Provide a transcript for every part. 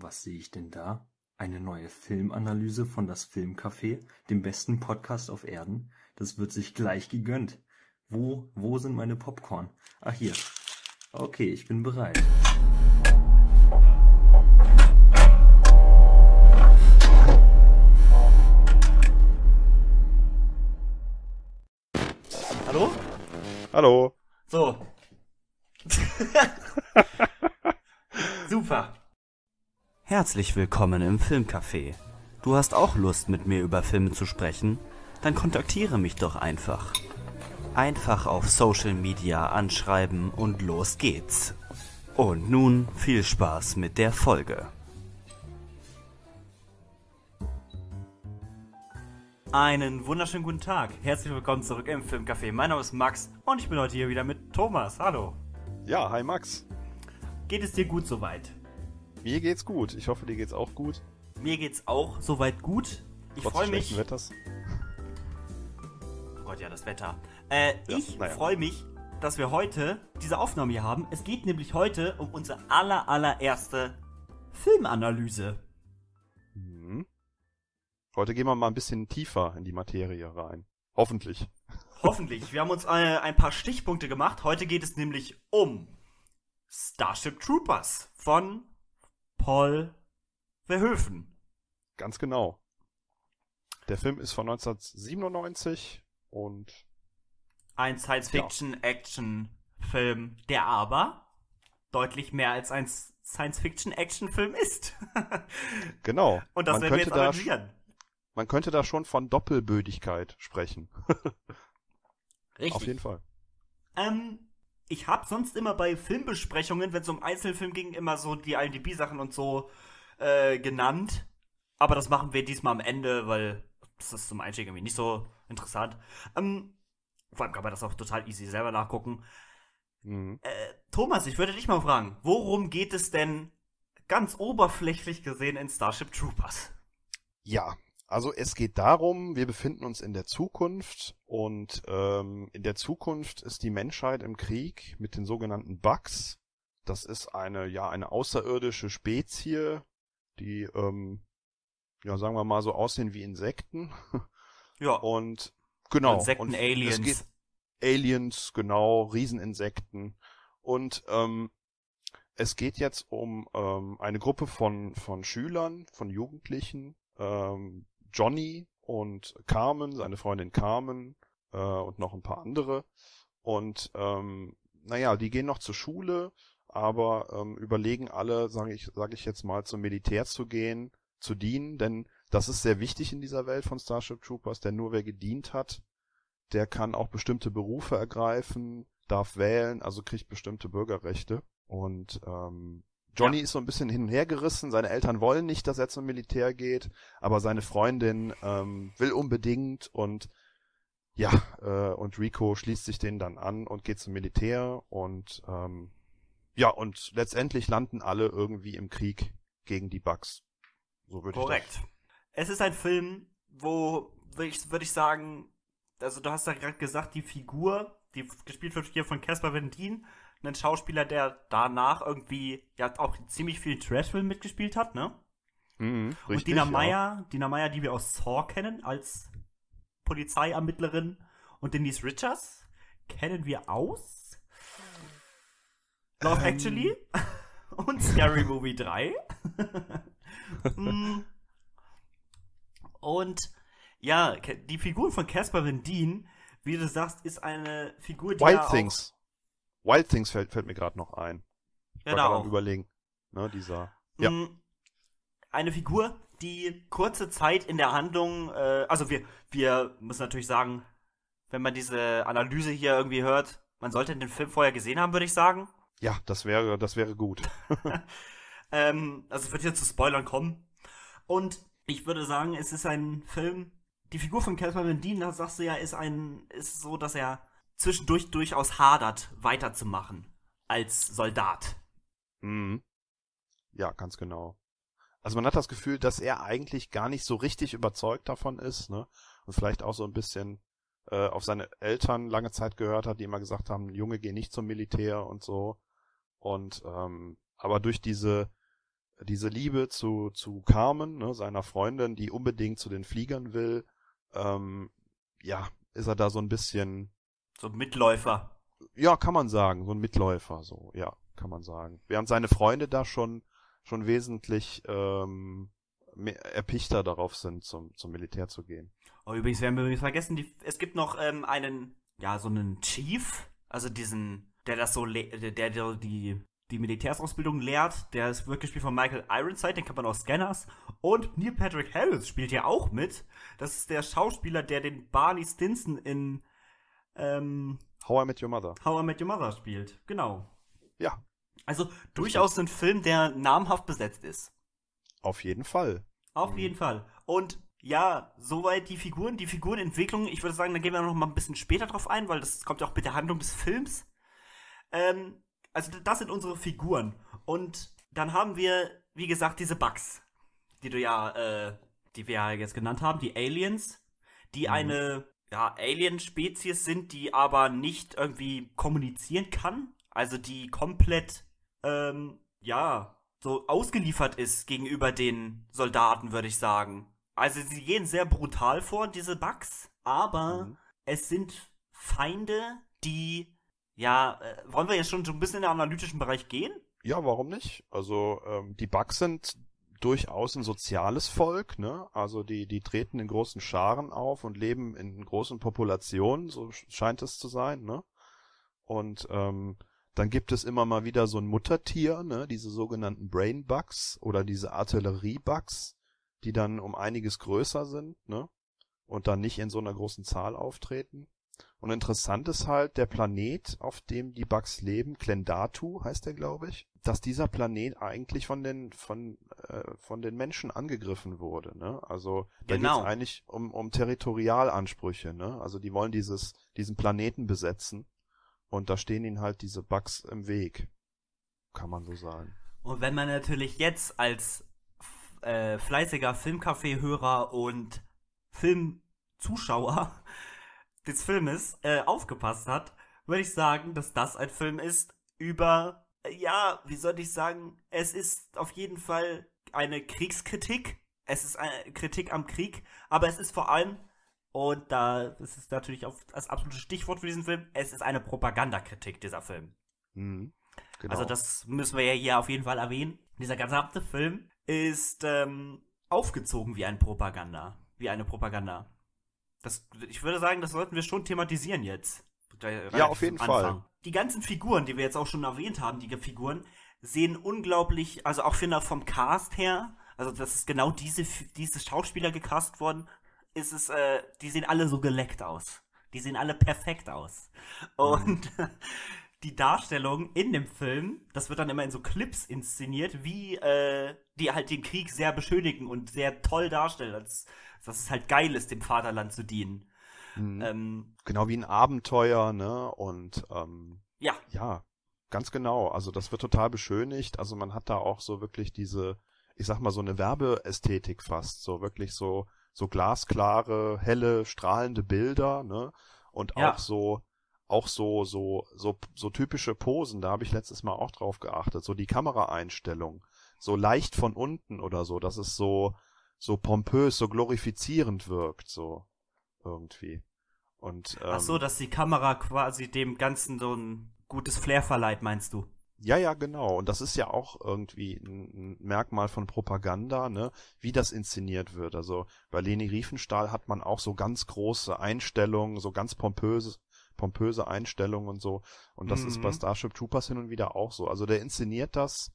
Was sehe ich denn da? Eine neue Filmanalyse von das Filmcafé, dem besten Podcast auf Erden? Das wird sich gleich gegönnt. Wo, wo sind meine Popcorn? Ach hier. Okay, ich bin bereit. Hallo? Hallo. So. Super. Herzlich willkommen im Filmcafé. Du hast auch Lust, mit mir über Filme zu sprechen? Dann kontaktiere mich doch einfach. Einfach auf Social Media anschreiben und los geht's. Und nun viel Spaß mit der Folge. Einen wunderschönen guten Tag. Herzlich willkommen zurück im Filmcafé. Mein Name ist Max und ich bin heute hier wieder mit Thomas. Hallo. Ja, hi Max. Geht es dir gut soweit? Mir geht's gut. Ich hoffe, dir geht's auch gut. Mir geht's auch soweit gut. Ich freue mich. Wetters. Oh Gott, ja, das Wetter. Äh, Ja, ich naja. freue mich, dass wir heute diese Aufnahme hier haben. Es geht nämlich heute um unsere aller, allererste Filmanalyse. Mhm. Heute gehen wir mal ein bisschen tiefer in die Materie rein. Hoffentlich. Hoffentlich. Wir haben uns äh, ein paar Stichpunkte gemacht. Heute geht es nämlich um Starship Troopers von Paul Verhoeven. Ganz genau. Der Film ist von 1997 und Ein Science-Fiction-Action-Film, der aber deutlich mehr als ein Science-Fiction-Action-Film ist. genau. Und das man werden wir könnte jetzt da, analysieren. man könnte da schon von Doppelbödigkeit sprechen. Richtig. Auf jeden Fall. Ähm, ich habe sonst immer bei Filmbesprechungen, wenn es um Einzelfilm ging, immer so die IMDb-Sachen und so äh, genannt. Aber das machen wir diesmal am Ende, weil das ist zum Einstieg irgendwie nicht so interessant. Ähm, vor allem kann man das auch total easy selber nachgucken. Mhm. Äh, Thomas, ich würde dich mal fragen, worum geht es denn ganz oberflächlich gesehen in Starship Troopers? Ja, also es geht darum, wir befinden uns in der Zukunft und ähm, in der Zukunft ist die Menschheit im Krieg mit den sogenannten Bugs. Das ist eine ja eine außerirdische Spezie, die ähm, ja sagen wir mal so aussehen wie Insekten Ja, und genau Insekten, und Aliens. Geht, Aliens, genau, Rieseninsekten und ähm, es geht jetzt um ähm, eine Gruppe von von Schülern, von Jugendlichen, ähm, Johnny und Carmen, seine Freundin Carmen äh, und noch ein paar andere. Und ähm, naja, die gehen noch zur Schule, aber ähm, überlegen alle, sage ich, sag ich jetzt mal, zum Militär zu gehen, zu dienen, denn das ist sehr wichtig in dieser Welt von Starship Troopers, denn nur wer gedient hat, der kann auch bestimmte Berufe ergreifen, darf wählen, also kriegt bestimmte Bürgerrechte. Und ähm, Johnny ist so ein bisschen hin und her gerissen. Seine Eltern wollen nicht, dass er zum Militär geht, aber seine Freundin ähm, will unbedingt und ja, äh, und Rico schließt sich denen dann an und geht zum Militär und ähm, ja, und letztendlich landen alle irgendwie im Krieg gegen die Bugs. So würde ich Korrekt. Es ist ein Film, wo, würde ich, würd ich sagen, also du hast ja gerade gesagt, die Figur, die gespielt wird hier von Caspar Van Dien, ein Schauspieler, der danach irgendwie ja auch ziemlich viel Trashfilm mitgespielt hat, ne? Mhm, Und richtig, Dina ja. Meyer, Dina Meyer, die wir aus Saw kennen, als Polizeiermittlerin. Und Denise Richards kennen wir aus Love Ähm. Actually und Scary Movie 3. Mm. und ja, die Figur von Caspar Van Dien, wie du sagst, ist eine Figur, die Wild ja auch, Things. Wild Things fällt, fällt mir gerade noch ein. Ich war gerade Genau. am überlegen. Ne, dieser. Ja. Mm, Eine Figur, die kurze Zeit in der Handlung, äh, also wir, wir müssen natürlich sagen, wenn man diese Analyse hier irgendwie hört, man sollte den Film vorher gesehen haben, würde ich sagen. Ja, das wäre, das wäre gut. Ähm, also es wird hier zu Spoilern kommen. Und ich würde sagen, es ist ein Film, die Figur von Van Dien, das sagst du ja, ist ein, ist so, dass er zwischendurch durchaus hadert, weiterzumachen als Soldat. Mhm. Ja, ganz genau. Also man hat das Gefühl, dass er eigentlich gar nicht so richtig überzeugt davon ist, ne? Und vielleicht auch so ein bisschen äh, auf seine Eltern lange Zeit gehört hat, die immer gesagt haben, Junge, geh nicht zum Militär und so. Und ähm, aber durch diese diese Liebe zu, zu Carmen, ne, seiner Freundin, die unbedingt zu den Fliegern will, ähm, ja, ist er da so ein bisschen. So Mitläufer. Ja, kann man sagen, so ein Mitläufer, so, ja, kann man sagen. Während seine Freunde da schon, schon wesentlich ähm, erpichter darauf sind, zum, zum Militär zu gehen. Oh, übrigens, wir haben übrigens vergessen, die, es gibt noch ähm, einen, ja, so einen Chief, also diesen, der das so, der, der die die Militärsausbildung lehrt. Der ist wirklich gespielt von Michael Ironside, den kann man aus Scanners. Und Neil Patrick Harris spielt ja auch mit. Das ist der Schauspieler, der den Barney Stinson in ähm, How I Met Your Mother. How I Met Your Mother spielt. Genau. Ja. Also durchaus ein Film, der namhaft besetzt ist. Auf jeden Fall. Auf mhm. jeden Fall. Und ja, soweit die Figuren, die Figurenentwicklung. Ich würde sagen, da gehen wir noch mal ein bisschen später drauf ein, weil das kommt ja auch mit der Handlung des Films. Ähm, also das sind unsere Figuren. Und dann haben wir, wie gesagt, diese Bugs, die du ja, äh, die wir ja jetzt genannt haben, die Aliens, die mhm. eine, ja, Alien-Spezies sind, die aber nicht irgendwie kommunizieren kann. Also die komplett, ähm, ja, so ausgeliefert ist gegenüber den Soldaten, würde ich sagen. Also sie gehen sehr brutal vor, diese Bugs, aber mhm. es sind Feinde, die ja, äh, wollen wir jetzt schon so ein bisschen in den analytischen Bereich gehen? Ja, warum nicht? Also ähm, die Bugs sind durchaus ein soziales Volk, ne? Also die, die treten in großen Scharen auf und leben in großen Populationen, so scheint es zu sein, ne? Und ähm, dann gibt es immer mal wieder so ein Muttertier, ne? Diese sogenannten Brain Bugs oder diese Artillerie Bugs, die dann um einiges größer sind, ne? Und dann nicht in so einer großen Zahl auftreten. Und interessant ist halt der Planet, auf dem die Bugs leben, Klendatu heißt der, glaube ich, dass dieser Planet eigentlich von den von äh, von den Menschen angegriffen wurde. Ne? Also da genau. geht es eigentlich um, um Territorialansprüche. Ne? Also die wollen dieses diesen Planeten besetzen und da stehen ihnen halt diese Bugs im Weg, kann man so sagen. Und wenn man natürlich jetzt als äh, fleißiger Filmcafé-Hörer und Filmzuschauer des Filmes äh, aufgepasst hat, würde ich sagen, dass das ein Film ist über, ja, wie soll ich sagen, es ist auf jeden Fall eine Kriegskritik. Es ist eine Kritik am Krieg, aber es ist vor allem, und da das ist natürlich auch das absolute Stichwort für diesen Film, es ist eine Propagandakritik, dieser Film. Mhm, genau. Also das müssen wir ja hier auf jeden Fall erwähnen. Dieser gesamte Film ist ähm, aufgezogen wie ein Propaganda. Wie eine Propaganda. Das, ich würde sagen, das sollten wir schon thematisieren jetzt. Ja, auf jeden Fall. Die ganzen Figuren, die wir jetzt auch schon erwähnt haben, die Figuren, sehen unglaublich, also auch finde vom Cast her, also das ist genau diese, diese Schauspieler gecast worden, ist es, äh, die sehen alle so geleckt aus. Die sehen alle perfekt aus. Und mhm. die Darstellung in dem Film, das wird dann immer in so Clips inszeniert, wie äh, die halt den Krieg sehr beschönigen und sehr toll darstellen. Das, dass es halt geil ist, dem Vaterland zu dienen. Mhm. Ähm, genau wie ein Abenteuer, ne? Und ähm, ja. Ja, ganz genau. Also das wird total beschönigt. Also man hat da auch so wirklich diese, ich sag mal, so eine Werbeästhetik fast. So wirklich so, so glasklare, helle, strahlende Bilder, ne? Und ja. auch so, auch so, so, so, so typische Posen, da habe ich letztes Mal auch drauf geachtet. So die Kameraeinstellung. So leicht von unten oder so. Das ist so, so pompös, so glorifizierend wirkt, so irgendwie. Und, ähm, Ach so, dass die Kamera quasi dem Ganzen so ein gutes Flair verleiht, meinst du? Ja, ja, genau. Und das ist ja auch irgendwie ein Merkmal von Propaganda, ne? Wie das inszeniert wird. Also bei Leni Riefenstahl hat man auch so ganz große Einstellungen, so ganz pompöse, pompöse Einstellungen und so. Und das mhm. ist bei mhm. Starship Troopers hin und wieder auch so. Also der inszeniert das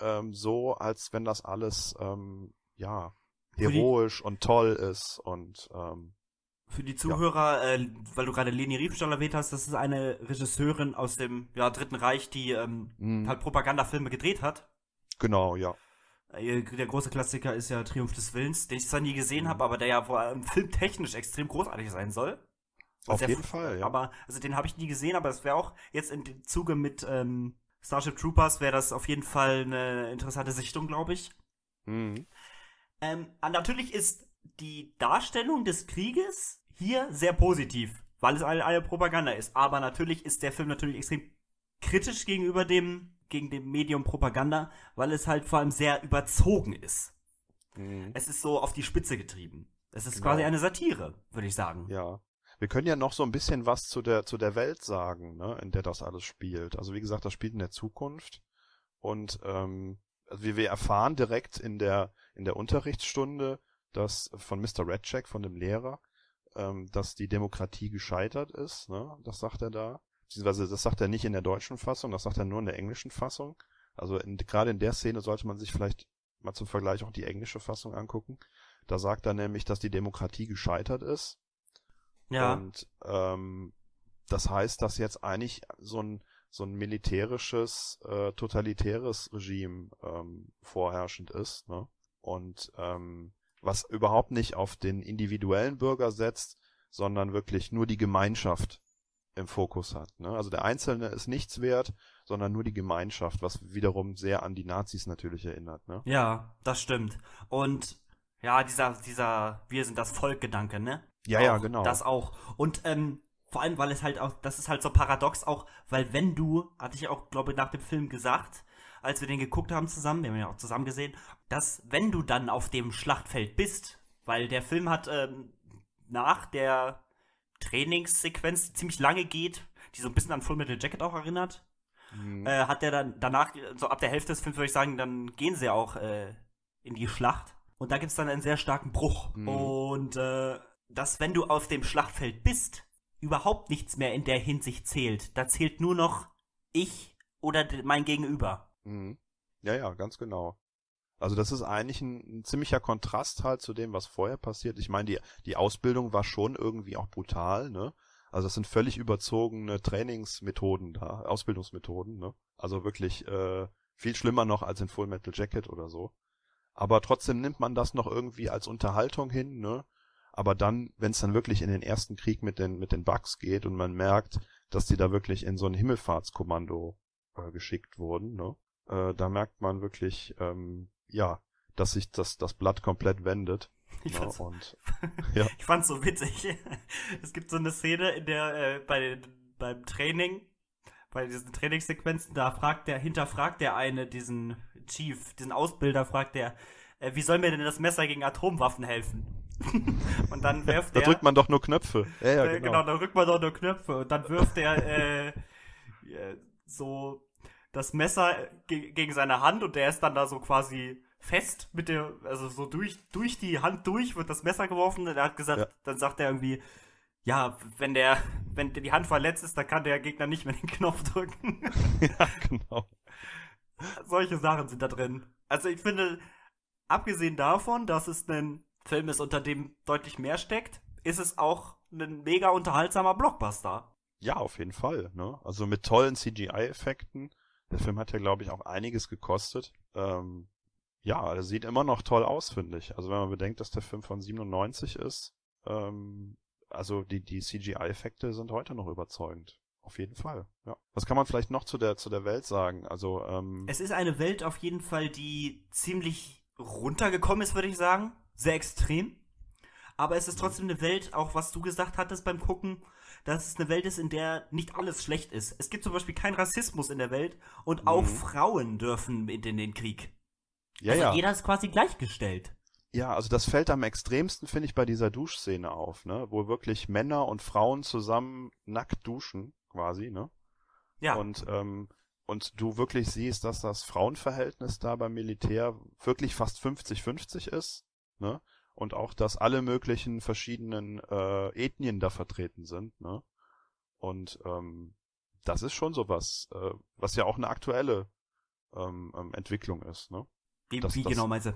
ähm, so, als wenn das alles ähm, ja, heroisch und toll ist und ähm, für die Zuhörer, ja. äh, weil du gerade Leni Riefenstahl erwähnt hast, das ist eine Regisseurin aus dem ja, Dritten Reich, die ähm, mhm. halt Propagandafilme gedreht hat. Genau, ja. Äh, der große Klassiker ist ja Triumph des Willens, den ich zwar nie gesehen mhm. habe, aber der ja vor allem filmtechnisch extrem großartig sein soll. Auf jeden Fall, ja. Aber, also den habe ich nie gesehen, aber es wäre auch jetzt im Zuge mit ähm, Starship Troopers wäre das auf jeden Fall eine interessante Sichtung, glaube ich. Mhm. Ähm, natürlich ist die Darstellung des Krieges hier sehr positiv, weil es eine, eine Propaganda ist. Aber natürlich ist der Film natürlich extrem kritisch gegenüber dem gegen dem Medium Propaganda, weil es halt vor allem sehr überzogen ist. Mhm. Es ist so auf die Spitze getrieben. Es ist Genau. quasi eine Satire, würde ich sagen. Ja. Wir können ja noch so ein bisschen was zu der, zu der Welt sagen, ne, in der das alles spielt. Also wie gesagt, das spielt in der Zukunft. Und ähm, also wie wir erfahren direkt in der, in der Unterrichtsstunde, dass von Mr. Redcheck, von dem Lehrer, ähm, dass die Demokratie gescheitert ist, ne? Das sagt er da. Beziehungsweise das sagt er nicht in der deutschen Fassung, das sagt er nur in der englischen Fassung. Also in, gerade in der Szene sollte man sich vielleicht mal zum Vergleich auch die englische Fassung angucken. Da sagt er nämlich, dass die Demokratie gescheitert ist. Ja. Und ähm, das heißt, dass jetzt eigentlich so ein so ein militärisches, äh, totalitäres Regime ähm, vorherrschend ist, ne? Und ähm, was überhaupt nicht auf den individuellen Bürger setzt, sondern wirklich nur die Gemeinschaft im Fokus hat. Ne? Also der Einzelne ist nichts wert, sondern nur die Gemeinschaft, was wiederum sehr an die Nazis natürlich erinnert. Ne? Ja, das stimmt. Und ja, dieser, dieser Wir sind das Volk-Gedanke, ne? Ja, ja, Auch genau. Das auch. Und ähm, vor allem, weil es halt auch, das ist halt so paradox auch, weil wenn du, hatte ich auch, glaube ich, nach dem Film gesagt, als wir den geguckt haben zusammen, wir haben ihn ja auch zusammen gesehen, dass wenn du dann auf dem Schlachtfeld bist, weil der Film hat ähm, nach der Trainingssequenz, die ziemlich lange geht, die so ein bisschen an Full Metal Jacket auch erinnert, Mhm. äh, hat der dann danach, so ab der Hälfte des Films würde ich sagen, dann gehen sie auch äh, in die Schlacht. Und da gibt es dann einen sehr starken Bruch. Mhm. Und äh, dass, wenn du auf dem Schlachtfeld bist, überhaupt nichts mehr in der Hinsicht zählt. Da zählt nur noch ich oder mein Gegenüber. Mhm. Ja, ja, ganz genau. Also das ist eigentlich ein, ein ziemlicher Kontrast halt zu dem, was vorher passiert. Ich meine, die, die Ausbildung war schon irgendwie auch brutal, ne? Also das sind völlig überzogene Trainingsmethoden da, Ausbildungsmethoden, ne? Also wirklich äh, viel schlimmer noch als in Full Metal Jacket oder so. Aber trotzdem nimmt man das noch irgendwie als Unterhaltung hin, ne? Aber dann, wenn es dann wirklich in den ersten Krieg mit den mit den Bugs geht und man merkt, dass die da wirklich in so ein Himmelfahrtskommando äh, geschickt wurden, ne? Äh, da merkt man wirklich, ähm, ja, dass sich das das Blatt komplett wendet. Ich fand's, Und ich fand's so witzig. es gibt so eine Szene, in der äh, bei beim Training, bei diesen Trainingssequenzen, da fragt der, hinterfragt der eine diesen Chief, diesen Ausbilder, fragt der, äh, wie soll mir denn das Messer gegen Atomwaffen helfen? Und dann wirft da der. drückt man doch nur Knöpfe. Ja, ja, Äh, genau. genau, da rückt man doch nur Knöpfe und dann wirft er äh, so das Messer ge gegen seine Hand und der ist dann da so quasi fest mit der, also so durch, durch die Hand durch wird das Messer geworfen und er hat gesagt, Ja. dann sagt er irgendwie, ja, wenn der, wenn die Hand verletzt ist, dann kann der Gegner nicht mehr den Knopf drücken. ja, genau. Solche Sachen sind da drin. Also ich finde, abgesehen davon, dass es ein Film ist, unter dem deutlich mehr steckt, ist es auch ein mega unterhaltsamer Blockbuster. Ja, auf jeden Fall. Ne? Also mit tollen CGI-Effekten. Der Film hat ja, glaube ich, auch einiges gekostet. Ähm, ja, er sieht immer noch toll aus, finde ich. Also wenn man bedenkt, dass der Film von 97 ist, ähm, also die, die CGI-Effekte sind heute noch überzeugend. Auf jeden Fall. Ja. Was kann man vielleicht noch zu der, zu der Welt sagen? Also, ähm, Es ist eine Welt auf jeden Fall, die ziemlich runtergekommen ist, würde ich sagen. Sehr extrem. Aber es ist trotzdem eine Welt, auch was du gesagt hattest beim Gucken, dass es eine Welt ist, in der nicht alles schlecht ist. Es gibt zum Beispiel keinen Rassismus in der Welt und auch Mhm. Frauen dürfen mit in den Krieg. ja, also ja. jeder ist quasi gleichgestellt. Ja, also das fällt am extremsten, finde ich, bei dieser Duschszene auf, ne? Wo wirklich Männer und Frauen zusammen nackt duschen, quasi, ne? Ja. Und, ähm, und du wirklich siehst, dass das Frauenverhältnis da beim Militär wirklich fast 50-50 ist, ne? Und auch, dass alle möglichen verschiedenen äh, Ethnien da vertreten sind, ne? Und ähm, das ist schon sowas, äh, was ja auch eine aktuelle ähm, ähm, Entwicklung ist, ne? wie das- wie das- genau meinst du?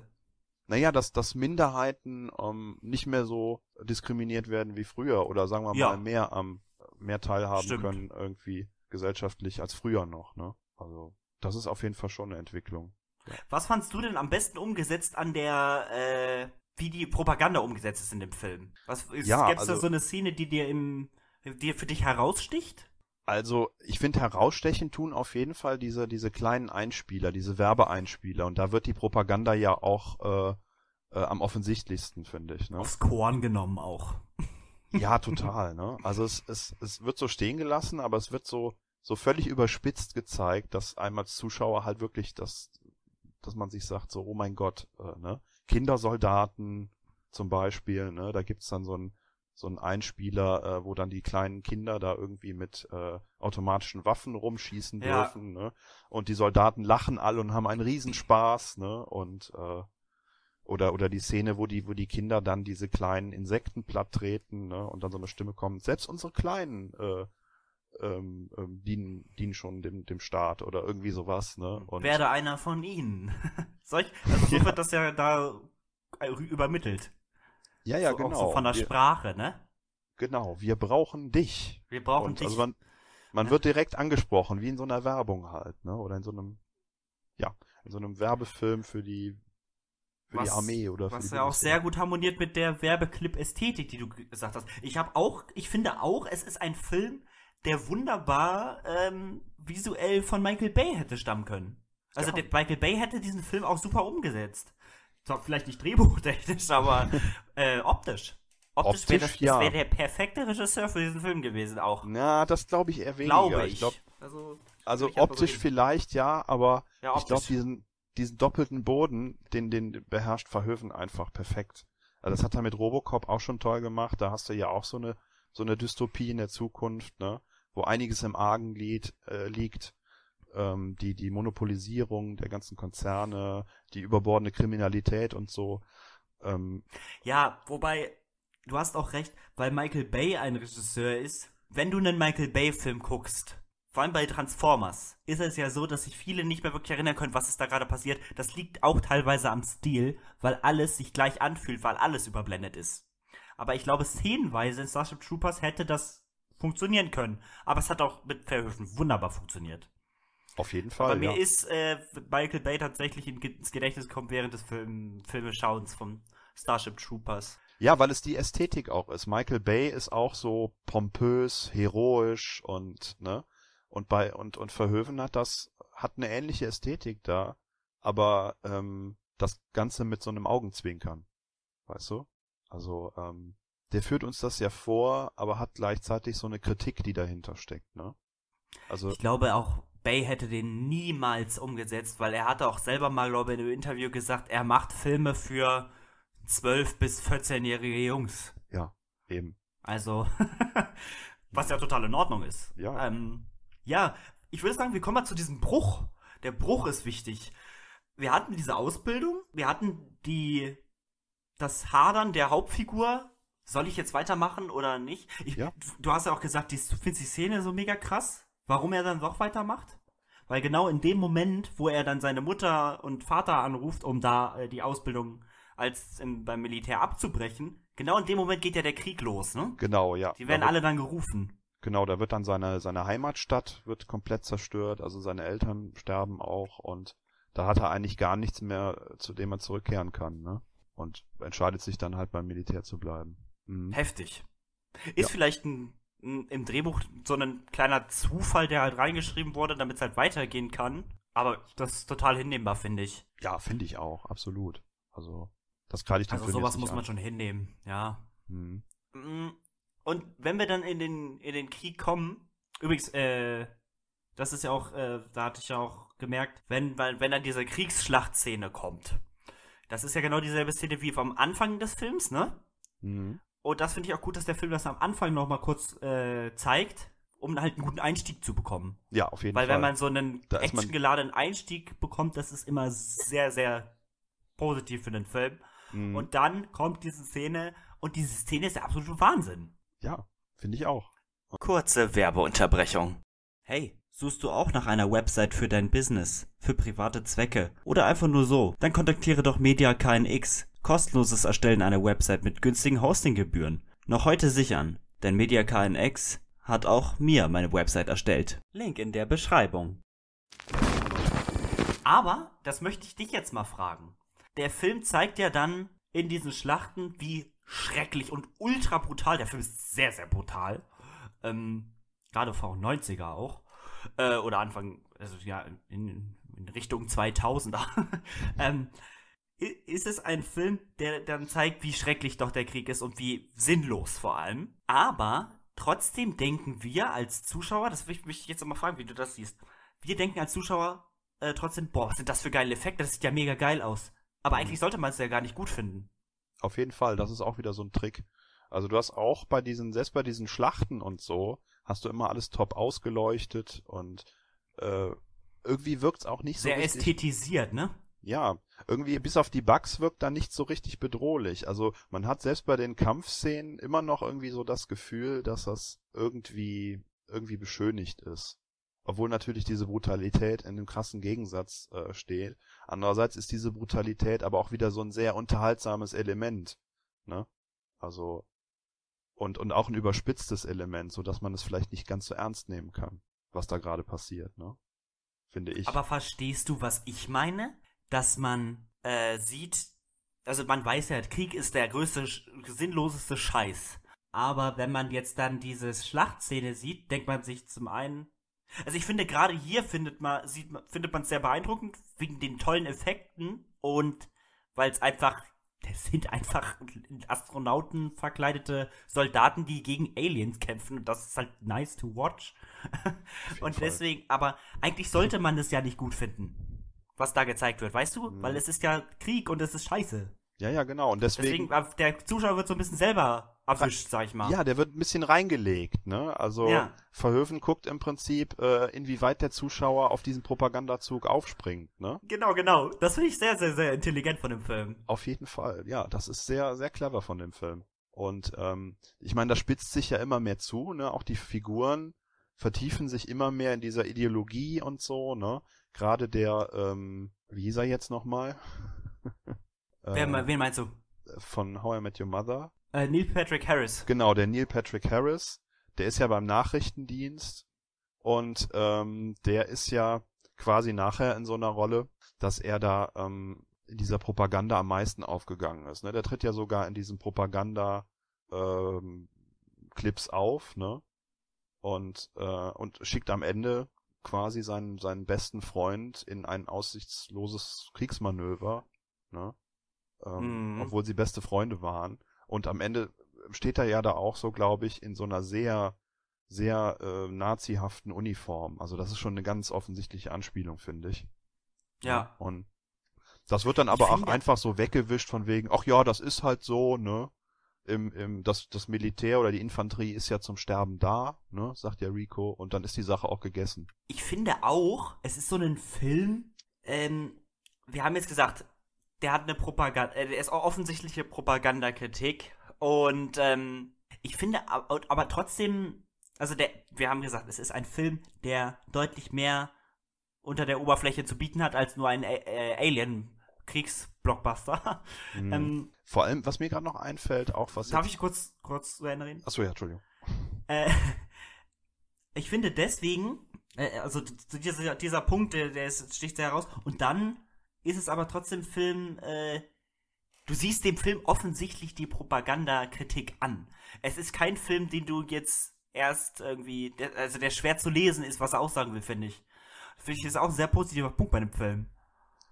Naja, dass, dass Minderheiten ähm, nicht mehr so diskriminiert werden wie früher oder sagen wir Ja. mal mehr am mehr teilhaben Stimmt. können irgendwie gesellschaftlich als früher noch, ne? Also das ist auf jeden Fall schon eine Entwicklung. Was fandst du denn am besten umgesetzt an der, äh, wie die Propaganda umgesetzt ist in dem Film? Was ist, Ja, gibt's da also- so eine Szene, die dir im, die für dich heraussticht? Also ich finde herausstechen tun auf jeden Fall diese diese kleinen Einspieler, diese Werbeeinspieler und da wird die Propaganda ja auch äh, äh, am offensichtlichsten, finde ich. Ne? Aufs Korn genommen auch. Ja, total, ne? Also es, es, es wird so stehen gelassen, aber es wird so, so völlig überspitzt gezeigt, dass einem als Zuschauer halt wirklich das, dass man sich sagt, so, oh mein Gott, äh, ne? Kindersoldaten zum Beispiel, ne? Da gibt's dann so ein so ein Einspieler, äh, wo dann die kleinen Kinder da irgendwie mit äh, automatischen Waffen rumschießen Ja. dürfen, ne? Und die Soldaten lachen alle und haben einen Riesenspaß, ne? Und äh, oder oder die Szene, wo die wo die Kinder dann diese kleinen Insekten platt treten, ne? Und dann so eine Stimme kommt, selbst unsere kleinen äh, ähm, ähm, dienen dienen schon dem dem Staat oder irgendwie sowas, ne? Und Werde einer von ihnen. Solch, also so Ja. wird das ja da äh, übermittelt. ja ja so, genau. Auch so von der wir, Sprache, ne? genau, wir brauchen dich. Wir brauchen und dich. also man, man Ja. wird direkt angesprochen, wie in so einer Werbung halt, ne? Oder in so einem, ja, in so einem Werbefilm für die, für die Was- Armee oder für Was die ja auch sehr gut harmoniert mit der Werbeclip-Ästhetik, die du gesagt hast. Ich habe auch, ich finde auch, es ist ein Film, der wunderbar ähm, visuell von Michael Bay hätte stammen können. Also Ja. der Michael Bay hätte diesen Film auch super umgesetzt. Zwar vielleicht nicht drehbuchtechnisch, aber äh, optisch. Optisch wäre das, Optisch, ja. das wär der perfekte Regisseur für diesen Film gewesen auch. Na, das glaube ich eher weniger. Glaube ich. glaub, also, also ich optisch vielleicht ja, aber ja, ich glaube optisch. diesen, diesen doppelten Boden, den, den beherrscht Verhoeven einfach perfekt. Also das hat er mit Robocop auch schon toll gemacht. Da hast du ja auch so eine, so eine Dystopie in der Zukunft, ne? Wo einiges im Argen liegt, äh, liegt. Ähm, die, die Monopolisierung der ganzen Konzerne, die überbordende Kriminalität und so. Ähm, Ja, wobei, du hast auch recht, weil Michael Bay ein Regisseur ist. Wenn du einen Michael Bay-Film guckst, vor allem bei Transformers, ist es ja so, dass sich viele nicht mehr wirklich erinnern können, was ist da gerade passiert. Das liegt auch teilweise am Stil, weil alles sich gleich anfühlt, weil alles überblendet ist. Aber ich glaube, szenenweise in Starship Troopers hätte das funktionieren können. Aber es hat auch mit Verhöfen wunderbar funktioniert. auf jeden Bei Fall. mir ja. ist äh, Michael Bay tatsächlich in, ins Gedächtnis gekommen während des Film, Filmeschauens von Starship Troopers. Ja, weil es die Ästhetik auch ist. Michael Bay ist auch so pompös, heroisch und ne und bei und und Verhoeven hat das hat eine ähnliche Ästhetik da, aber ähm, das Ganze mit so einem Augenzwinkern, weißt du? Also ähm, der führt uns das ja vor, aber hat gleichzeitig so eine Kritik, die dahinter steckt, ne? Also Ich glaube auch, Bay hätte den niemals umgesetzt, weil er hatte auch selber mal, glaube ich, in einem Interview gesagt, er macht Filme für 12- bis 14-jährige Jungs. eben. Also, was ja total in Ordnung ist. Ja. Ähm, ja, ich würde sagen, wir kommen mal zu diesem Bruch. Der Bruch ist wichtig. Wir hatten diese Ausbildung, wir hatten die, das Hadern der Hauptfigur. Soll ich jetzt weitermachen oder nicht? Ich, Ja. du, hast ja auch gesagt, die, du findest die Szene so mega krass. Warum er dann doch weitermacht? Weil genau in dem Moment, wo er dann seine Mutter und Vater anruft, um da äh, die Ausbildung als im, beim Militär abzubrechen, genau in dem Moment geht ja der Krieg los, ne? Genau, ja. Die werden Da wird- alle dann gerufen. Genau, da wird dann seine, seine Heimatstadt wird komplett zerstört, also seine Eltern sterben auch und da hat er eigentlich gar nichts mehr, zu dem er zurückkehren kann, ne? Und entscheidet sich dann halt beim Militär zu bleiben. Mhm. Heftig. Ist Ja. vielleicht ein, ein, im Drehbuch so ein kleiner Zufall, der halt reingeschrieben wurde, damit es halt weitergehen kann. Aber das ist total hinnehmbar, finde ich. Ja, finde ich auch, absolut. Also, das kann ich den Also sowas muss man an. schon hinnehmen, ja. Mhm. Mm, Und wenn wir dann in den, in den Krieg kommen, übrigens, äh, das ist ja auch, äh, da hatte ich ja auch gemerkt, wenn, wenn dann diese Kriegsschlachtszene kommt, das ist ja genau dieselbe Szene wie am Anfang des Films, ne? Mhm. Und das finde ich auch gut, dass der Film das am Anfang noch mal kurz äh, zeigt, um halt einen guten Einstieg zu bekommen. Ja, auf jeden Weil Fall. wenn man so einen actiongeladenen Einstieg bekommt, das ist immer sehr, sehr positiv für den Film. Mhm. Und dann kommt diese Szene und diese Szene ist der absolute Wahnsinn. ja, finde ich auch. Kurze Werbeunterbrechung. Hey, suchst du auch nach einer Website für dein Business, für private Zwecke oder einfach nur so? Dann kontaktiere doch Media KNX. Kostenloses Erstellen einer Website mit günstigen Hostinggebühren. Noch heute sichern, denn Media KNX hat auch mir meine Website erstellt. Link in der Beschreibung. Aber, das möchte ich dich jetzt mal fragen. Der Film zeigt ja dann in diesen Schlachten, wie schrecklich und ultra brutal, der Film ist sehr, sehr brutal, ähm, gerade vor 90er auch, äh, oder Anfang, also ja, in, in Richtung 2000er, ähm, ist es ein Film, der dann zeigt, wie schrecklich doch der Krieg ist und wie sinnlos vor allem. Aber trotzdem denken wir als Zuschauer, das will ich mich jetzt mal fragen, wie du das siehst. Wir denken als Zuschauer äh, trotzdem, boah, was sind das für geile Effekte, das sieht ja mega geil aus. Aber eigentlich sollte man es ja gar nicht gut finden. Auf jeden Fall, das ist auch wieder so ein Trick. Also du hast auch bei diesen, selbst bei diesen Schlachten und so, hast du immer alles top ausgeleuchtet und äh, irgendwie wirkt's auch nicht so Sehr ästhetisiert, ne? Ja, irgendwie bis auf die Bugs wirkt da nicht so richtig bedrohlich. Also man hat selbst bei den Kampfszenen immer noch irgendwie so das Gefühl, dass das irgendwie irgendwie beschönigt ist. Obwohl natürlich diese Brutalität in einem krassen Gegensatz äh, steht. Andererseits ist diese Brutalität aber auch wieder so ein sehr unterhaltsames Element, ne? Also und und auch ein überspitztes Element, so dass man es vielleicht nicht ganz so ernst nehmen kann, was da gerade passiert, ne? Finde ich. Aber verstehst du, was ich meine? Dass man äh, sieht, also man weiß ja, Krieg ist der größte, sinnloseste Scheiß. Aber wenn man jetzt dann diese Schlachtszene sieht, denkt man sich zum einen, also ich finde gerade hier findet man, sieht man, findet man es sehr beeindruckend wegen den tollen Effekten und weil es einfach, das sind einfach Astronauten verkleidete Soldaten, die gegen Aliens kämpfen und das ist halt nice to watch. und Fall. deswegen, aber eigentlich sollte man es ja nicht gut finden, was da gezeigt wird, weißt du? Mhm. Weil es ist ja Krieg und es ist scheiße. ja, ja, genau. Und deswegen, Deswegen, der Zuschauer wird so ein bisschen selber erwischt, sag ich mal. Ja, der wird ein bisschen reingelegt, ne? Also Ja. Verhöfen guckt im Prinzip, äh, inwieweit der Zuschauer auf diesen Propagandazug aufspringt, ne? Genau, genau. Das finde ich sehr, sehr, sehr intelligent von dem Film. Auf jeden Fall, ja, das ist sehr, sehr clever von dem Film. Und ähm, ich meine, das spitzt sich ja immer mehr zu, ne? Auch die Figuren vertiefen sich immer mehr in dieser Ideologie und so, ne? Gerade der, ähm, wie hieß er jetzt nochmal? Wer, äh, wen meinst du? von How I Met Your Mother. Äh, Neil Patrick Harris. Genau, der Neil Patrick Harris, der ist ja beim Nachrichtendienst und ähm, der ist ja quasi nachher in so einer Rolle, dass er da ähm, in dieser Propaganda am meisten aufgegangen ist. Ne? Der tritt ja sogar in diesen Propaganda ähm, Clips auf, ne? Und äh, und schickt am Ende quasi seinen seinen besten Freund in ein aussichtsloses Kriegsmanöver, ne? Ähm, Mhm. Obwohl sie beste Freunde waren. Und am Ende steht er ja da auch so, glaube ich, in so einer sehr, sehr äh, nazihaften Uniform. Also das ist schon eine ganz offensichtliche Anspielung, finde ich. Ja. Und das wird dann aber auch einfach so weggewischt von wegen, ach ja, das ist halt so, ne? Im, im, das, das Militär oder die Infanterie ist ja zum Sterben da, ne, sagt ja Rico, und dann ist die Sache auch gegessen. Ich finde auch, es ist so ein Film, ähm, wir haben jetzt gesagt, der hat eine Propaganda, äh, der ist auch offensichtliche Propagandakritik und ähm, ich finde aber, aber trotzdem, also der, wir haben gesagt, es ist ein Film, der deutlich mehr unter der Oberfläche zu bieten hat als nur ein äh, Alien-Kriegsblockbuster. Mhm. ähm, Vor allem, was mir gerade noch einfällt, auch was darf jetzt, ich kurz, kurz zu Ende reden? Achso, ja, Entschuldigung. Äh, ich finde deswegen, äh, also dieser, dieser Punkt, der, der ist, sticht sehr heraus. Und dann ist es aber trotzdem Film, äh, du siehst dem Film offensichtlich die Propagandakritik an. Es ist kein Film, den du jetzt erst irgendwie, der, also der schwer zu lesen ist, was er aussagen will, finde ich. Finde ich, ist auch ein sehr positiver Punkt bei dem Film.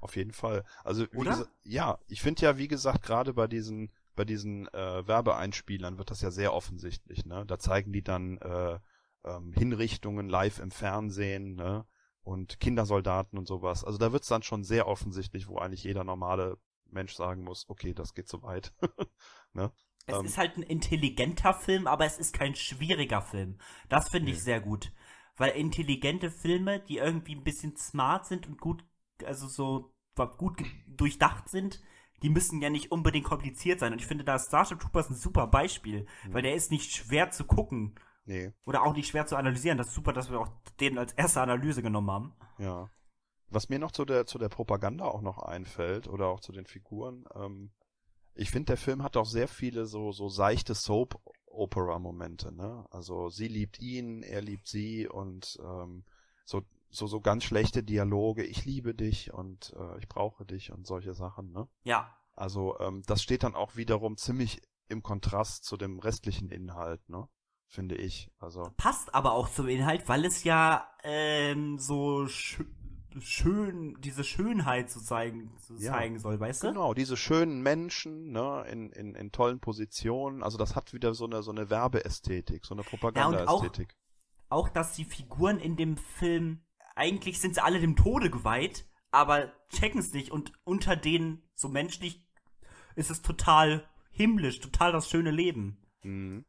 Auf jeden Fall. Also wie Oder? gesa- ja, ich finde ja, wie gesagt, gerade bei diesen bei diesen äh, Werbeeinspielern wird das ja sehr offensichtlich. Ne, da zeigen die dann äh, ähm, Hinrichtungen live im Fernsehen, ne, und Kindersoldaten und sowas. Also da wird's dann schon sehr offensichtlich, wo eigentlich jeder normale Mensch sagen muss, okay, das geht zu weit. ne? Es Ähm. ist halt ein intelligenter Film, aber es ist kein schwieriger Film. Das finde ich Nee. sehr gut. Weil intelligente Filme, die irgendwie ein bisschen smart sind und gut, also so gut durchdacht sind, die müssen ja nicht unbedingt kompliziert sein. Und ich finde, da ist Starship Troopers ein super Beispiel, Mhm. weil der ist nicht schwer zu gucken Nee, oder auch nicht schwer zu analysieren. Das ist super, dass wir auch den als erste Analyse genommen haben. ja. Was mir noch zu der zu der Propaganda auch noch einfällt oder auch zu den Figuren, ähm, ich finde, der Film hat auch sehr viele so, so seichte Soap-Opera-Momente, ne? Also sie liebt ihn, er liebt sie und ähm, so, so, so ganz schlechte Dialoge, ich liebe dich und äh, ich brauche dich und solche Sachen, ne? Ja, Also ähm, das steht dann auch wiederum ziemlich im Kontrast zu dem restlichen Inhalt, ne? Finde ich. Also, passt aber auch zum Inhalt, weil es ja ähm, so sch schön, diese Schönheit zu zeigen, zu Ja. zeigen soll, weißt du? Genau, diese schönen Menschen, ne, in, in, in tollen Positionen. Also das hat wieder so eine, so eine Werbeästhetik, so eine Propagandaästhetik. Auch, dass die Figuren in dem Film, eigentlich sind sie alle dem Tode geweiht, aber checken es nicht und unter denen, so menschlich, ist es total himmlisch, total das schöne Leben. Mhm.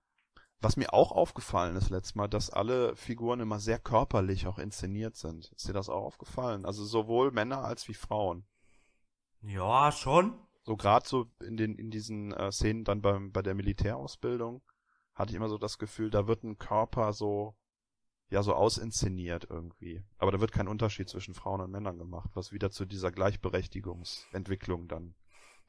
Was mir auch aufgefallen ist letztes Mal, dass alle Figuren immer sehr körperlich auch inszeniert sind. Ist dir das auch aufgefallen? Also sowohl Männer als wie Frauen. Ja, schon. So gerade so in den in diesen äh, Szenen dann beim bei der Militärausbildung hatte ich immer so das Gefühl, da wird ein Körper so ja so ausinszeniert irgendwie. Aber da wird kein Unterschied zwischen Frauen und Männern gemacht, was wieder zu dieser Gleichberechtigungsentwicklung dann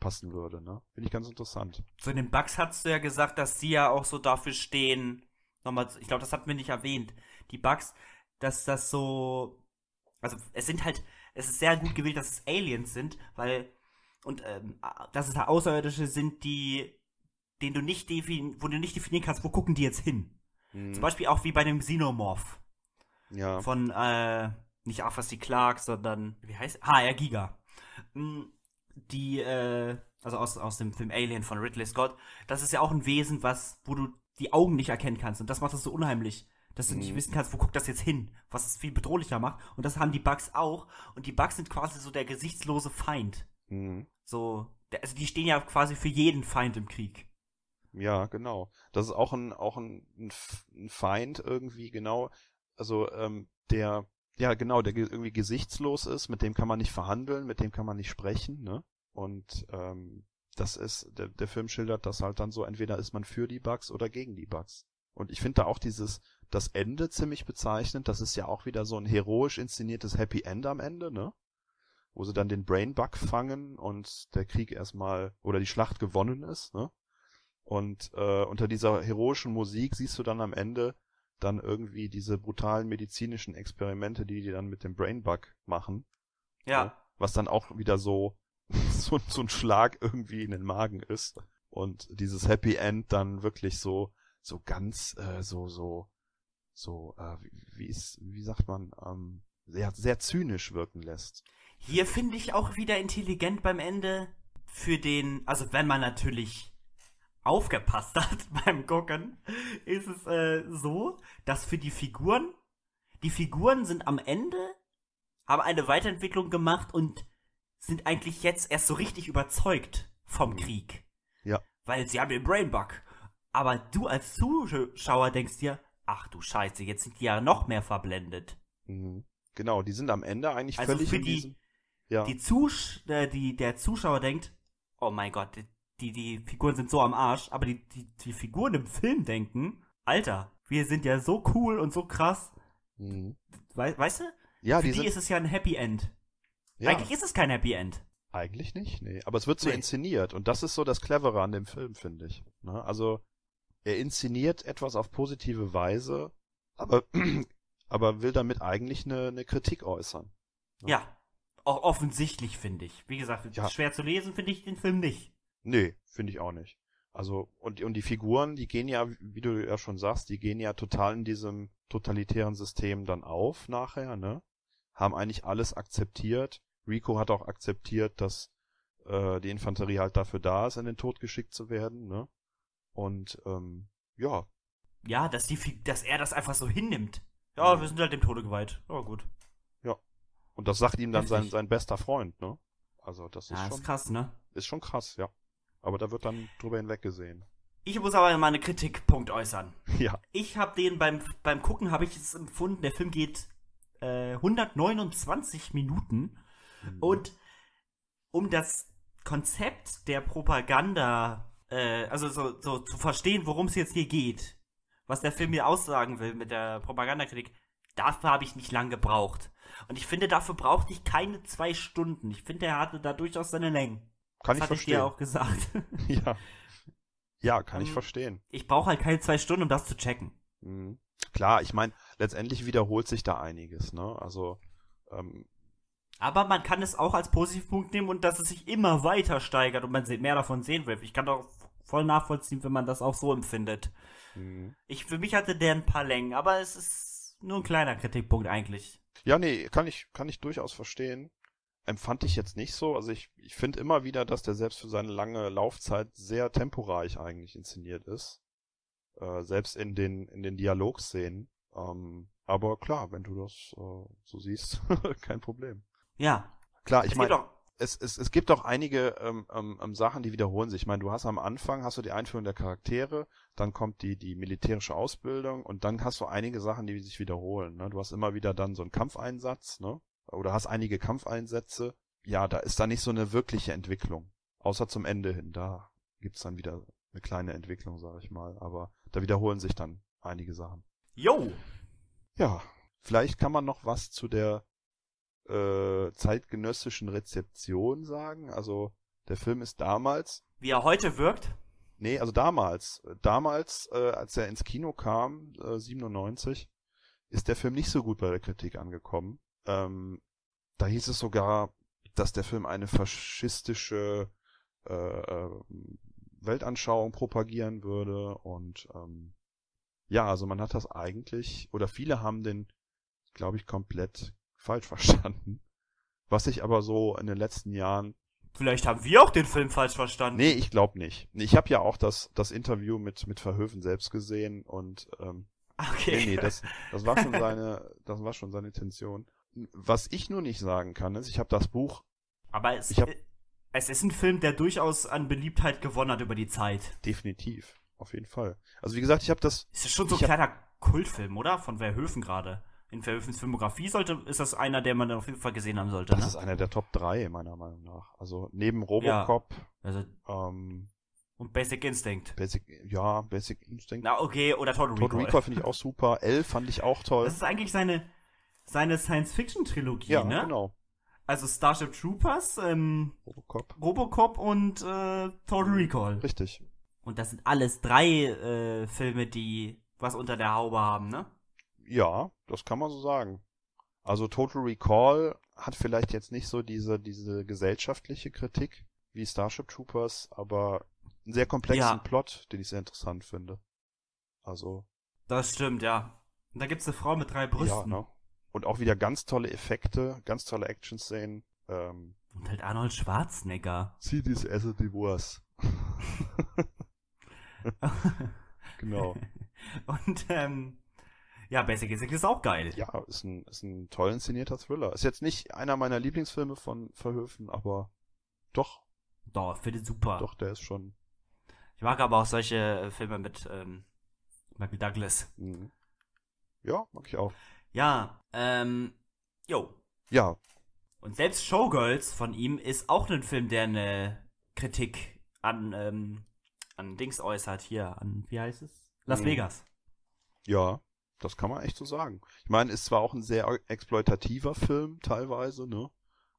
passen würde, ne? Finde ich ganz interessant. So in den Bugs hast du ja gesagt, dass sie ja auch so dafür stehen. Nochmal, ich glaube, das hatten wir nicht erwähnt. Die Bugs, dass das so. Also, es sind halt. Es ist sehr gut gewählt, dass es Aliens sind, weil. Und ähm, dass es da Außerirdische sind, die. denen du nicht defin wo du nicht definieren kannst, wo gucken die jetzt hin. Mhm. Zum Beispiel auch wie bei dem Xenomorph Ja. von, äh, nicht Arthur Clark, sondern, wie heißt HR Giga. Mm, Die, äh, also aus, aus dem Film Alien von Ridley Scott, das ist ja auch ein Wesen, was, wo du die Augen nicht erkennen kannst. Und das macht es so unheimlich, dass du nicht Mhm. wissen kannst, wo guckt das jetzt hin, was es viel bedrohlicher macht. Und das haben die Bugs auch. Und die Bugs sind quasi so der gesichtslose Feind. Mhm. So, der, also die stehen ja quasi für jeden Feind im Krieg. Ja, genau. Das ist auch ein, auch ein, ein Feind irgendwie, genau. Also, ähm, der, ja, genau, der ge- irgendwie gesichtslos ist, mit dem kann man nicht verhandeln, mit dem kann man nicht sprechen, ne? Und, ähm, das ist, der, der Film schildert das halt dann so, entweder ist man für die Bugs oder gegen die Bugs. Und ich finde da auch dieses, das Ende ziemlich bezeichnend. Das ist ja auch wieder so ein heroisch inszeniertes Happy End am Ende, ne? Wo sie dann den Brain Bug fangen und der Krieg erstmal, oder die Schlacht gewonnen ist, ne? Und äh, unter dieser heroischen Musik siehst du dann am Ende dann irgendwie diese brutalen medizinischen Experimente, die die dann mit dem Brainbug machen. Ja. Was dann auch wieder so, so, so ein Schlag irgendwie in den Magen ist. Und dieses Happy End dann wirklich so, so ganz, äh, so, so, so, äh, wie, wie ist, wie sagt man, ähm, sehr, sehr zynisch wirken lässt. Hier finde ich auch wieder intelligent beim Ende für den, also wenn man natürlich aufgepasst hat beim Gucken, ist es äh, so, dass für die Figuren, die Figuren sind am Ende, haben eine Weiterentwicklung gemacht und sind eigentlich jetzt erst so richtig überzeugt vom Mhm. Krieg. Ja. Weil sie haben den Brainbug. Aber du als Zuschauer denkst dir, ach du Scheiße, jetzt sind die ja noch mehr verblendet. Mhm. Genau, die sind am Ende eigentlich Also völlig für in die- diesem, ja. die Zus äh, die, der Zuschauer denkt, oh mein Gott, die, die Figuren sind so am Arsch, aber die, die, die Figuren im Film denken, Alter, wir sind ja so cool und so krass. Mhm. Wei weißt du? Ja, Für die die, ist es ja ein Happy End. ja, Eigentlich ist es kein Happy End. eigentlich nicht, nee. Aber es wird so Nee. inszeniert und das ist so das Clevere an dem Film, finde ich. Ne? Also, er inszeniert etwas auf positive Weise, aber, aber will damit eigentlich eine, eine Kritik äußern. Ja. Ja. Auch offensichtlich, finde ich. Wie gesagt, Ja. schwer zu lesen finde ich den Film nicht. Nee, finde ich auch nicht. Also, und, und die Figuren, die gehen ja, wie du ja schon sagst, die gehen ja total in diesem totalitären System dann auf nachher, ne? Haben eigentlich alles akzeptiert. Rico hat auch akzeptiert, dass äh, die Infanterie halt dafür da ist, in den Tod geschickt zu werden, ne? Und ähm, ja, Ja, dass, die, dass er das einfach so hinnimmt. Ja, Mhm. wir sind halt dem Tode geweiht. Oh, gut. und das sagt ihm dann sein, sein bester Freund, ne? Also das ist Ja, schon, ist krass, ne? ist schon krass, ja. Aber da wird dann drüber hinweggesehen. Ich muss aber mal einen Kritikpunkt äußern. ja. Ich habe den beim, beim Gucken, habe ich es empfunden, der Film geht äh, 129 Minuten. Und um das Konzept der Propaganda, äh, also so, so zu verstehen, worum es jetzt hier geht, was der Film mir aussagen will mit der Propagandakritik, dafür habe ich nicht lang gebraucht. Und ich finde, dafür brauchte ich keine zwei Stunden. Ich finde, er hatte da durchaus seine Längen. Kann das ich hatte ich verstehen. dir auch gesagt. ja. Ja, kann ich Ähm, verstehen. Ich brauche halt keine zwei Stunden, um das zu checken. Mhm. Klar, ich meine, letztendlich wiederholt sich da einiges, ne? Also, ähm, Aber man kann es auch als Positivpunkt nehmen und dass es sich immer weiter steigert und man mehr davon sehen will. Ich kann doch voll nachvollziehen, wenn man das auch so empfindet. mh. Ich, für mich hatte der ein paar Längen, aber es ist nur ein kleiner Kritikpunkt eigentlich. Ja, nee, kann ich, kann ich durchaus verstehen. Empfand ich jetzt nicht so. Also ich, ich finde immer wieder, dass der selbst für seine lange Laufzeit sehr temporeich eigentlich inszeniert ist. Äh, selbst in den, in den Dialogszenen. Ähm, aber klar, wenn du das äh, so siehst, kein Problem. Ja. Klar, ich meine, es, es, es gibt auch einige ähm, ähm, ähm, Sachen, die wiederholen sich. Ich meine, du hast am Anfang hast du die Einführung der Charaktere, dann kommt die die militärische Ausbildung und dann hast du einige Sachen, die sich wiederholen. Ne? Du hast immer wieder dann so einen Kampfeinsatz, ne? Oder hast einige Kampfeinsätze. Ja, da ist da nicht so eine wirkliche Entwicklung, außer zum Ende hin. Da gibt's dann wieder eine kleine Entwicklung, sag ich mal. Aber da wiederholen sich dann einige Sachen. yo, Ja, vielleicht kann man noch was zu der äh, zeitgenössischen Rezeption sagen. Also der Film ist damals, wie er heute wirkt. nee, also damals, damals, äh, als er ins Kino kam, äh, 97, ist der Film nicht so gut bei der Kritik angekommen. Ähm, da hieß es sogar, dass der Film eine faschistische äh, äh, Weltanschauung propagieren würde und ähm, ja, also man hat das eigentlich, oder viele haben den, glaube ich, komplett falsch verstanden. Was ich aber so in den letzten Jahren. Vielleicht haben wir auch den Film falsch verstanden. Nee, ich glaube nicht. Ich habe ja auch das, das Interview mit, mit Verhöfen selbst gesehen und ähm, Okay. nee, nee, das, das war schon seine, das war schon seine Intention. Was ich nur nicht sagen kann, ist, ich habe das Buch Aber es, hab- es ist ein Film, der durchaus an Beliebtheit gewonnen hat über die Zeit. definitiv, auf jeden Fall. Also wie gesagt, ich habe das, Es ist schon so ein Ich hab- kleiner Kultfilm, oder? Von Verhöfen gerade. In Verhöfens Filmografie sollte, ist das einer, der man auf jeden Fall gesehen haben sollte. das Ne? ist einer der Top 3 meiner Meinung nach. Also neben Robocop, Also, ähm, und Basic Instinct. Basic, ja, Basic Instinct. Na, okay, oder Total Total Recall. Recall finde ich auch super. L fand ich auch toll. Das ist eigentlich seine, seine Science-Fiction-Trilogie, Ja, ne? genau. Also Starship Troopers, ähm, Robocop. Robocop und äh, Total Recall. Richtig. Und das sind alles drei äh, Filme, die was unter der Haube haben, ne? Ja, das kann man so sagen. Also Total Recall hat vielleicht jetzt nicht so diese, diese gesellschaftliche Kritik wie Starship Troopers, aber einen sehr komplexen Ja. Plot, den ich sehr interessant finde. Also, Das stimmt, ja. Und da gibt's eine Frau mit drei ja, Brüsten. ne? Und auch wieder ganz tolle Effekte, ganz tolle Action-Szenen. Ähm, Und halt Arnold Schwarzenegger. See this as a divorce. genau. Und ähm, ja, Basic Instinct ist auch geil. Ja, ist ein, ist ein toll inszenierter Thriller. Ist jetzt nicht einer meiner Lieblingsfilme von Verhöfen, aber doch, Doch, finde ich super. doch, der ist schon. Ich mag aber auch solche äh, Filme mit ähm, Michael Douglas. Mhm. Ja, mag ich auch. Ja, ähm, jo. Ja, Und selbst Showgirls von ihm ist auch ein Film, der eine Kritik an, ähm, an Dings äußert. Hier, an, wie heißt es? Las Mhm. Vegas. ja, das kann man echt so sagen. Ich meine, ist zwar auch ein sehr exploitativer Film teilweise, ne?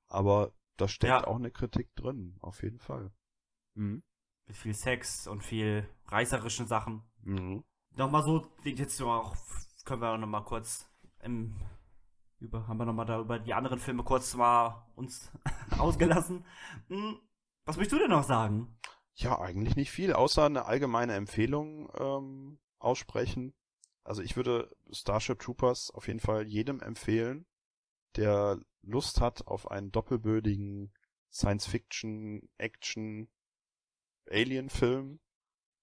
Aber da steckt Ja. auch eine Kritik drin, auf jeden Fall. Mhm. Mit viel Sex und viel reißerischen Sachen. Mhm. Nochmal so, jetzt auch, können wir noch mal kurz im, über, haben wir noch mal da über die anderen Filme kurz mal uns ausgelassen. Hm, Was möchtest du denn noch sagen? Ja, eigentlich nicht viel, außer eine allgemeine Empfehlung ähm, aussprechen. Also ich würde Starship Troopers auf jeden Fall jedem empfehlen, der Lust hat auf einen doppelbödigen Science-Fiction, Action, Alien-Film,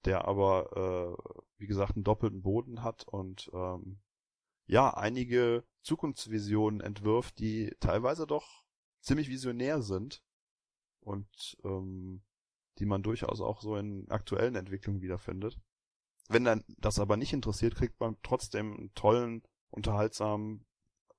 der aber, äh, wie gesagt, einen doppelten Boden hat und ähm, ja, einige Zukunftsvisionen entwirft, die teilweise doch ziemlich visionär sind und ähm, die man durchaus auch so in aktuellen Entwicklungen wiederfindet. Wenn dann das aber nicht interessiert, kriegt man trotzdem einen tollen, unterhaltsamen,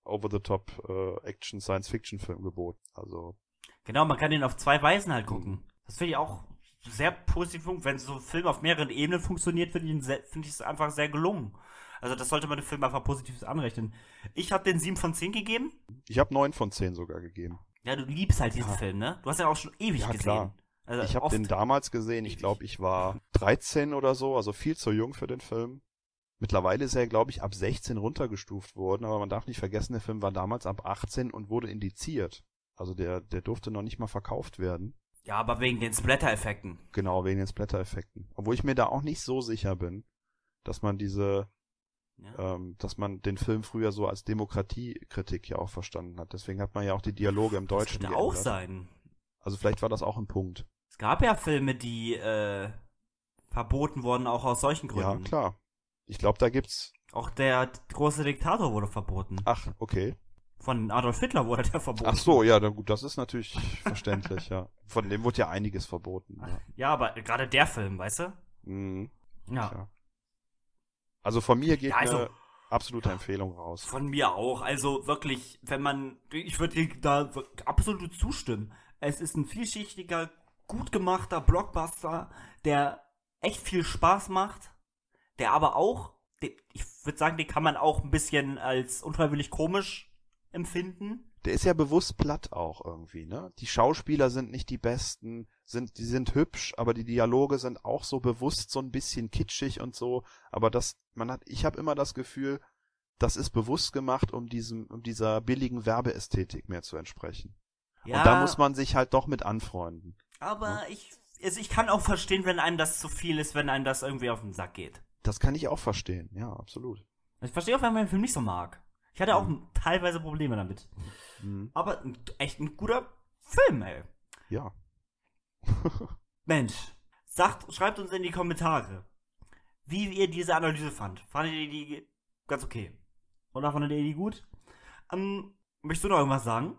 over-the-top äh, Action-Science-Fiction-Film geboten. Also, Genau, man kann den auf zwei Weisen halt gucken. Das finde ich auch sehr positiv, wenn so ein Film auf mehreren Ebenen funktioniert, finde ich, es einfach sehr gelungen. Also das sollte man dem Film einfach positiv anrechnen. Ich habe den 7 von 10 gegeben. ich habe neun von zehn sogar gegeben. Ja, du liebst halt diesen Ja. Film, ne? Du hast ja auch schon ewig Ja, gesehen. klar. Also Ich habe den damals gesehen, ich glaube, ich war 13 oder so, also viel zu jung für den Film. Mittlerweile ist er, glaube ich, ab 16 runtergestuft worden, aber man darf nicht vergessen, der Film war damals ab 18 und wurde indiziert. Also der, der durfte noch nicht mal verkauft werden. Ja, aber wegen den Splatter-Effekten. Genau, wegen den Splatter-Effekten. Obwohl ich mir da auch nicht so sicher bin, dass man diese ja. ähm, dass man den Film früher so als Demokratiekritik ja auch verstanden hat. Deswegen hat man ja auch die Dialoge im Deutschen. Das könnte auch sein. Also vielleicht war das auch ein Punkt. Es gab ja Filme, die äh, verboten wurden, auch aus solchen Gründen. Ja, klar. Ich glaube, da gibt's. Auch der große Diktator wurde verboten. Ach, okay. Von Adolf Hitler wurde der verboten. Ach so, ja, dann gut, das ist natürlich verständlich, ja. Von dem wurde ja einiges verboten. Ja, ja aber gerade der Film, weißt du? Mhm. Ja. ja. Also von mir geht ja, also, eine absolute Empfehlung raus. Von mir auch. Also wirklich, wenn man, ich würde dir da absolut zustimmen. Es ist ein vielschichtiger, gut gemachter Blockbuster, der echt viel Spaß macht, der aber auch, ich würde sagen, den kann man auch ein bisschen als unfreiwillig komisch empfinden. Der ist ja bewusst platt auch irgendwie, ne? Die Schauspieler sind nicht die besten, sind, die sind hübsch, aber die Dialoge sind auch so bewusst so ein bisschen kitschig und so. Aber das, man hat, ich habe immer das Gefühl, das ist bewusst gemacht, um diesem, um dieser billigen Werbeästhetik mehr zu entsprechen. Ja, und da muss man sich halt doch mit anfreunden. Aber ja? ich, also ich kann auch verstehen, wenn einem das zu viel ist, wenn einem das irgendwie auf den Sack geht. Das kann ich auch verstehen, ja, absolut. Ich verstehe auch, wenn man den Film nicht so mag. Ich hatte auch mhm. teilweise Probleme damit. Mhm. Aber echt ein guter Film, ey. Ja. Mensch, sagt, schreibt uns in die Kommentare, wie ihr diese Analyse fand. Fandet ihr die ganz okay? Oder fandet ihr die gut? Ähm, möchtest du noch irgendwas sagen?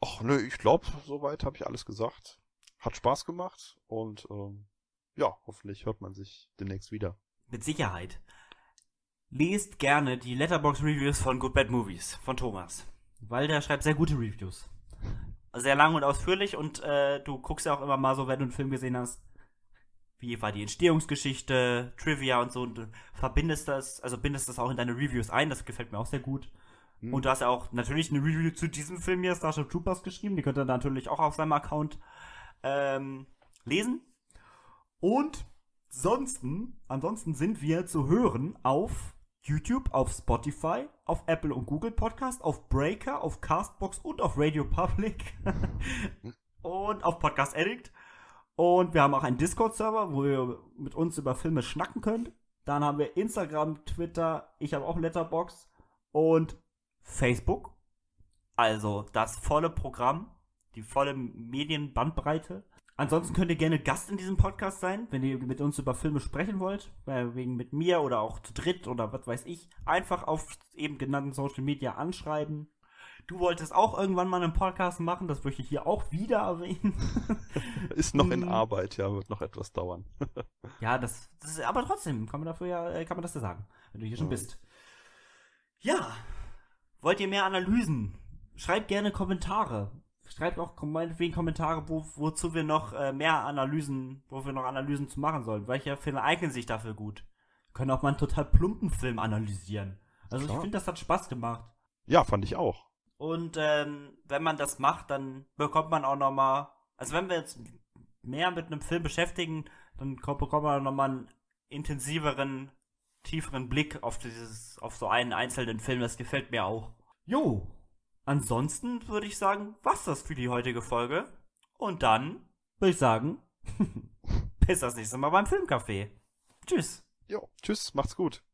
Ach nö, ich glaube, soweit habe ich alles gesagt. Hat Spaß gemacht und ähm, ja, hoffentlich hört man sich demnächst wieder. Mit Sicherheit lest gerne die Letterbox Reviews von Good Bad Movies von Thomas, weil der schreibt sehr gute Reviews. Sehr lang und ausführlich und äh, du guckst ja auch immer mal so, wenn du einen Film gesehen hast, wie war die Entstehungsgeschichte, Trivia und so und du verbindest das, also bindest das auch in deine Reviews ein, das gefällt mir auch sehr gut. Hm. Und du hast ja auch natürlich eine Review zu diesem Film hier, Starship Troopers, geschrieben, die könnt ihr natürlich auch auf seinem Account ähm, lesen. Und ansonsten, ansonsten sind wir zu hören auf YouTube, auf Spotify, auf Apple und Google Podcast, auf Breaker, auf Castbox und auf Radio Public und auf Podcast Addict. Und wir haben auch einen Discord-Server, wo ihr mit uns über Filme schnacken könnt. Dann haben wir Instagram, Twitter, ich habe auch Letterbox und Facebook. Also das volle Programm, die volle Medienbandbreite. Ansonsten könnt ihr gerne Gast in diesem Podcast sein, wenn ihr mit uns über Filme sprechen wollt, wegen mit mir oder auch zu dritt oder was weiß ich. Einfach auf eben genannten Social Media anschreiben. Du wolltest auch irgendwann mal einen Podcast machen, das möchte ich hier auch wieder erwähnen. ist noch in hm. Arbeit, ja, wird noch etwas dauern. ja, das, das ist, aber trotzdem kann man dafür ja, äh, kann man das ja sagen, wenn du hier schon ja. bist. Ja, wollt ihr mehr Analysen? Schreibt gerne Kommentare schreibt auch meinetwegen Kommentare, wo, wozu wir noch äh, mehr Analysen, wo wir noch Analysen zu machen sollen. Welche Filme eignen sich dafür gut? Wir können auch mal einen total plumpen Film analysieren. Also Klar. ich finde, das hat Spaß gemacht. Ja, fand ich auch. Und ähm, wenn man das macht, dann bekommt man auch noch mal, also wenn wir jetzt mehr mit einem Film beschäftigen, dann bekommt man noch mal einen intensiveren, tieferen Blick auf dieses, auf so einen einzelnen Film. Das gefällt mir auch. Jo, Ansonsten würde ich sagen, was das für die heutige Folge. Und dann würde ich sagen, bis das nächste Mal beim Filmcafé. Tschüss. Jo, tschüss, macht's gut.